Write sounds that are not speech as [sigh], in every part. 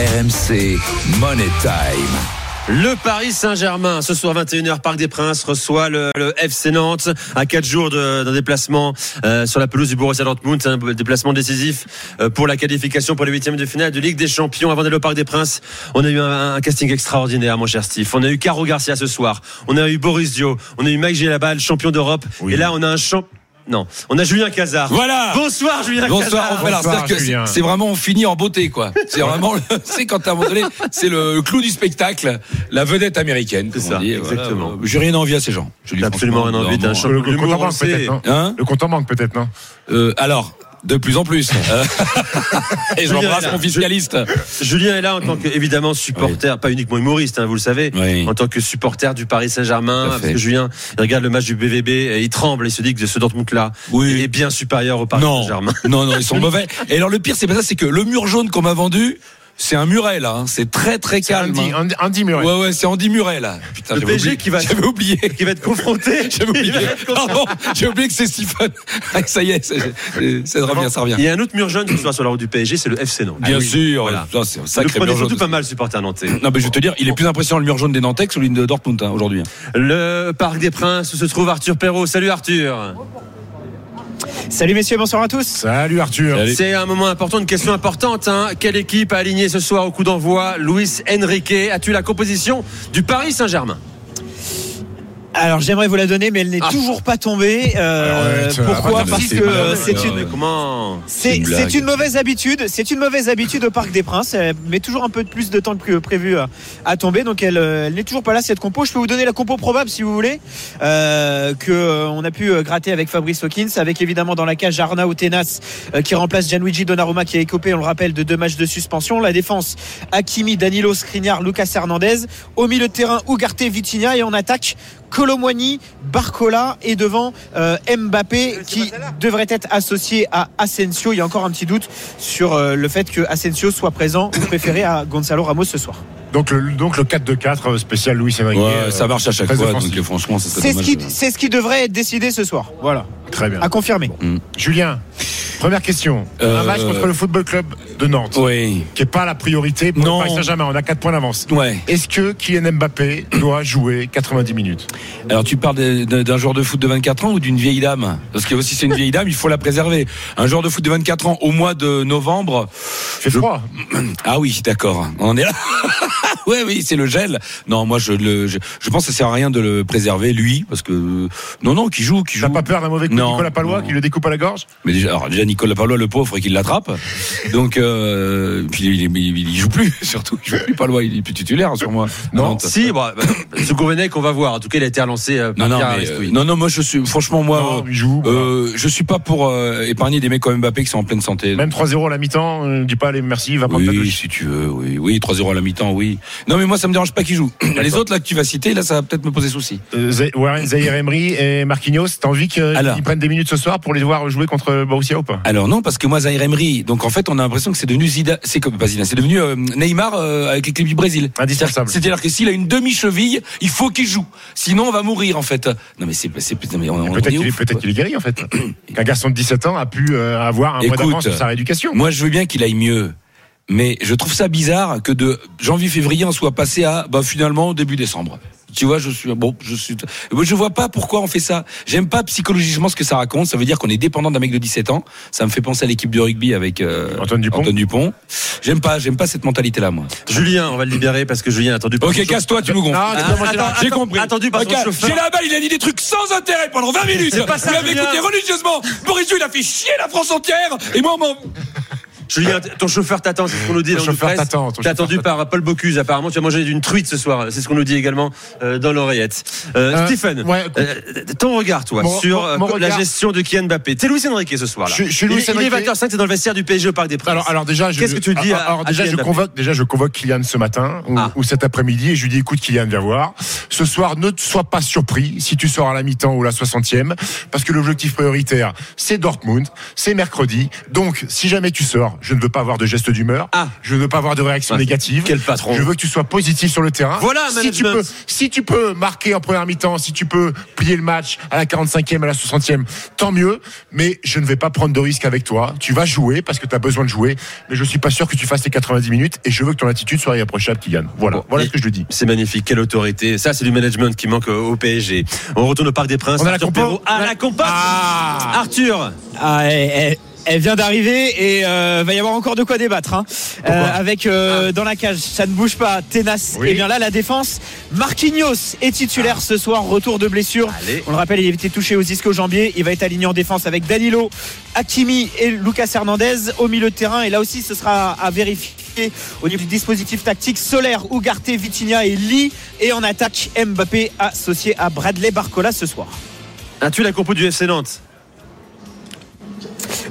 RMC Money Time. Le Paris Saint-Germain, ce soir 21h, Parc des Princes, reçoit le, le FC Nantes à 4 jours d'un déplacement euh, sur la pelouse du Borussia Dortmund, un déplacement décisif euh, pour la qualification pour les huitièmes de finale de Ligue des Champions. Avant d'aller au Parc des Princes, on a eu un, un casting extraordinaire, mon cher Steve. On a eu Caro Garcia ce soir, on a eu Boris Dio, on a eu Mike Gélabal, champion d'Europe, et là on a un champ... Non, on a Julien Cazard. Voilà. Bonsoir Julien Bonsoir, Cazard. voilà, Bonsoir, c'est-à-dire que Julien. c'est- vraiment on finit en beauté quoi. C'est vraiment, le- [laughs] c'est quand à un moment donné, c'est le clou du spectacle, la vedette américaine. C'est ça, dit, voilà. exactement. J'ai rien envie à ces gens. Je absolument rien envie d'un Le, compte en banque peut-être, non Hein Le compte en banque peut-être, non Euh, alors, de plus en plus. [laughs] Euh, Et j'embrasse mon fiscaliste. Julien est là en tant que évidemment supporter, pas uniquement humoriste, hein, vous le savez, Oui. en tant que supporter du Paris Saint-Germain. Parce que Julien, il regarde le match du BVB, et il tremble, il se dit que ce Dortmund-là Oui. est bien supérieur au Paris Saint-Germain. non, non, ils sont [laughs] mauvais. Et alors le pire, c'est pas ça, c'est que le mur jaune qu'on m'a vendu, c'est un muret là. hein. C'est très très calme. Andy, hein. Andy, Murray. Ouais, ouais, c'est Andy Muret là. Putain, Le PSG oublié- qui va- J'avais oublié. Qui va être confronté. [laughs] J'avais oublié. Pardon, j'ai oublié que c'est Stephen. [laughs] Ah, ça y est, ça revient, ça revient. Il y a un autre mur jaune ce soir sur la route du PSG, c'est le FC Nantes. Bien sûr, Voilà. ça, c'est un Le sacré prenez mur jaune. surtout pas mal, supporter nantais. Non, mais je vais te dire, il est plus impressionnant le mur jaune des Nantais que celui de Dortmund hein, aujourd'hui. Le Parc des Princes où se trouve Arthur Perrault. Salut Arthur. Salut messieurs, bonsoir à tous. Salut Arthur. C'est un moment important, une question importante. hein. Quelle équipe a aligné ce soir au coup d'envoi? Luis Enrique As-tu la composition du Paris Saint-Germain? Alors j'aimerais vous la donner, mais elle n'est Ah. toujours pas tombée. Euh, Arrête, pourquoi? Parce c'est que une euh, c'est une C'est c'est une mauvaise habitude. C'est une mauvaise habitude au Parc des Princes. Elle met toujours un peu plus de temps que prévu à, à tomber, donc elle, euh, elle n'est toujours pas là cette compo. Je peux vous donner la compo probable si vous voulez, euh, que euh, on a pu euh, gratter avec Fabrice Hawkins, avec évidemment dans la cage Arnaud Tenas euh, qui remplace Gianluigi Donnarumma qui a écopé, on le rappelle, de deux matchs de suspension. La défense Hakimi, Danilo, Skriniar, Lucas Hernandez. Au milieu de terrain Ugarte, Vitinha et en attaque Colomwani, Barcola et devant euh, Mbappé qui devrait être associé à Asensio. Il y a encore un petit doute sur euh, le fait que Asensio soit présent ou préféré à Gonzalo Ramos ce soir. Donc le, donc le 4-2-4 spécial. Ouais, euh, ça marche à chaque fois, donc euh, franchement, C'est ce, qui, c'est ce qui devrait être décidé ce soir. Voilà, Très bien. à confirmer. Julien, première question. Euh, Un match contre le Football Club de Nantes, Oui, qui n'est pas la priorité pour Non. le Paris Saint-Germain. On a 4 points d'avance. ouais. Est-ce que Kylian Mbappé doit jouer 90 minutes? Alors tu parles d'un joueur de foot de 24 ans ou d'une vieille dame? Parce que si c'est une vieille dame, il faut la préserver. Un joueur de foot de 24 ans au mois de novembre. fait Je- froid. [clears throat] Ah oui, d'accord. On est là. [laughs] oui, oui, c'est le gel. Non, moi je le, je, je pense que ça sert à rien de le préserver lui, parce que non, non, qui joue, qui joue. T'as pas peur d'un mauvais coup de Non, Nicolas Palois non. qui le découpe à la gorge? Mais déjà, alors déjà Nicolas Palois, le pauvre, et qu'il l'attrape. Donc, euh, puis il, il, il, il joue plus, [laughs] surtout. Il joue plus Palois, il est plus titulaire sur moi. Non. Si, bon, bah, [coughs] ce Gourvenec, on va voir. En tout cas, il a été relancé euh, par Non, non, mais, euh, non, non, moi je suis, franchement, moi, Non, joue. voilà. euh, je suis pas pour euh, épargner des mecs comme Mbappé qui sont en pleine santé. Même 3-0 à la mi-temps, euh, dis pas allez merci, va prendre ta Oui, si tu veux, oui, oui, 3-0 à la mi-temps, oui. Non, mais moi, ça me dérange pas qu'ils jouent. Les autres, là, que tu vas citer, là, ça va peut-être me poser souci. Euh, Warren Zahir Emery et Marquinhos, t'as envie qu'ils prennent des minutes ce soir pour les voir jouer contre Borussia ou pas? Alors non, parce que moi, Zaire Emery, donc en fait, on a l'impression que c'est devenu Zidane, c'est comme, pas Zidane, c'est devenu euh, Neymar euh, avec l'équipe du Brésil. Indispensable. C'est-à-dire que s'il a une demi-cheville, il faut qu'il joue. Sinon, on va mourir, en fait. Non, mais c'est, Peut-être qu'il est, qu'il est guéri en fait. [coughs] Qu'un garçon de 17 ans a pu euh, avoir un mois Écoute, d'avance sur sa rééducation. Moi, je veux bien qu'il aille mieux. Mais je trouve ça bizarre que de janvier-février, on soit passé à, bah, finalement, début décembre. Tu vois, je suis bon, je suis. Je vois pas pourquoi on fait ça. J'aime pas psychologiquement ce que ça raconte. Ça veut dire qu'on est dépendant d'un mec de 17 ans. Ça me fait penser à l'équipe de rugby avec euh, Antoine Dupont. Antoine Dupont. J'aime pas, j'aime pas cette mentalité-là, moi. Julien, on va le libérer parce que Julien a attendu. Ok, casse-toi, tu nous gonfles. Attends, J'ai compris. attendu par son Ok, chauffeur. J'ai la balle, il a dit des trucs sans intérêt pendant 20 minutes. C'est pas ça, Vous l'avez écouté religieusement. Boris il a fait chier la France entière. Et moi, on m'en- Julien, ton chauffeur t'attend, c'est ce qu'on nous dit Ton dans chauffeur presse. t'attend, T'es attendu par Paul Bocuse, apparemment. Tu as mangé d'une truite ce soir. C'est ce qu'on nous dit également euh, dans l'oreillette. Euh, Euh, Stephen, ouais, euh, ton regard, toi, Mon- sur mon- euh, mon la regard. gestion de Kylian Mbappé. T'es Louis Enrique ce soir-là. Je- je suis Luis Il est Enrique. 20h05, t'es dans le vestiaire du PSG au Parc des Princes. Alors, alors déjà, je, Qu'est-ce que tu dis alors, à- alors déjà, je convoque, déjà, je convoque Kylian ce matin ou, Ah. ou cet après-midi et je lui dis écoute, Kylian, viens voir. Ce soir, ne te sois pas surpris si tu sors à la mi-temps ou la 60e, parce que l'objectif prioritaire, c'est Dortmund, c'est mercredi. Donc, si jamais tu sors, je ne veux pas avoir de gestes d'humeur. Ah. Je ne veux pas avoir de réaction Ah, négative. quel patron. Je veux que tu sois positif sur le terrain. Voilà, un si tu peux, si tu peux marquer en première mi-temps, si tu peux plier le match à la 45e, à la 60e, tant mieux. Mais je ne vais pas prendre de risques avec toi. Tu vas jouer parce que tu as besoin de jouer. Mais je suis pas sûr que tu fasses les 90 minutes et je veux que ton attitude soit irréprochable, Kylian. Voilà. Bon, voilà ce que je te dis. C'est magnifique, quelle autorité. Ça, c'est du management qui manque au PSG. On retourne au Parc des Princes. On a la Arthur compo. Ah, la compote Ah. Arthur Ah, elle, elle- elle vient d'arriver et euh, va y avoir encore de quoi débattre. hein. Euh, avec euh, dans la cage, ça ne bouge pas, tenace. Oui. Et bien là, la défense. Marquinhos est titulaire ce soir, retour de blessure. Allez. On le rappelle, il avait été touché aux ischio-jambiers. Il va être aligné en défense avec Danilo, Hakimi et Lucas Hernandez au milieu de terrain. Et là aussi, ce sera à vérifier au niveau du dispositif tactique. Solaire, Ugarte, Vitinha et Lee. Et en attaque, Mbappé associé à Bradley Barcola ce soir. As-tu la compo du FC Nantes?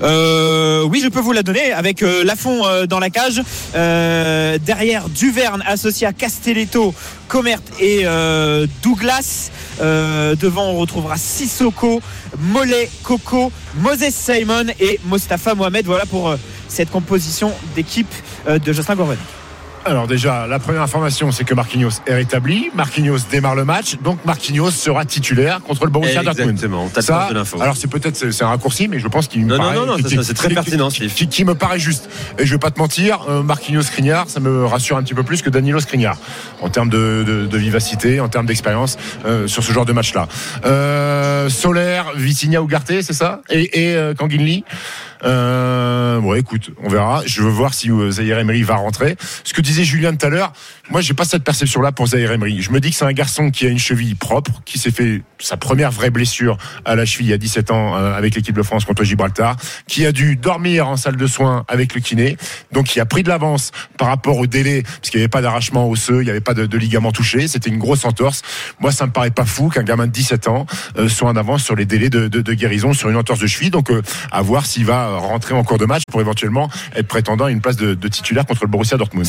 Euh, oui, je peux vous la donner avec euh, Lafont euh, dans la cage. Euh, derrière, Duverne associé à Castelletto, Comert et euh, Douglas. Devant, on retrouvera Sissoko, Mollet, Coco, Moses Simon et Mostafa Mohamed. Voilà pour cette composition d'équipe de Jocelyn Gourven. Alors déjà, la première information, c'est que Marquinhos est rétabli. Marquinhos démarre le match, donc Marquinhos sera titulaire contre le Borussia Dortmund. Exactement, Ça, de l'info. alors c'est peut-être c'est un raccourci, mais je pense qu'il me Non, non, paraît- non, non, qui- c'est très pertinent, qui, qui- qui me paraît juste. Et je vais pas te mentir, euh, Marquinhos Skriniar, ça me rassure un petit peu plus que Danilo Skriniar en termes de, de- de vivacité, en termes d'expérience euh, sur ce genre de match-là. Euh, Solaire, Vitinha Ugarte, c'est ça? Et, et euh, Kanginli euh, bon, écoute, on verra. Je veux voir si euh, Zaire Emery va rentrer. Ce que disait Julien tout à l'heure, moi, j'ai pas cette perception-là pour Zaire Emery. Je me dis que c'est un garçon qui a une cheville propre, qui s'est fait sa première vraie blessure à la cheville a 17 ans euh, avec l'équipe de France contre Gibraltar, qui a dû dormir en salle de soins avec le kiné, donc qui a pris de l'avance par rapport au délai, parce qu'il n'y avait pas d'arrachement osseux, il n'y avait pas de, de ligament touché, c'était une grosse entorse. Moi, ça me paraît pas fou qu'un gamin de 17 ans euh, soit en avance sur les délais de, guérison sur une entorse de cheville. Donc, à voir s'il va rentrer en cours de match pour éventuellement être prétendant à une place de, titulaire contre le Borussia Dortmund.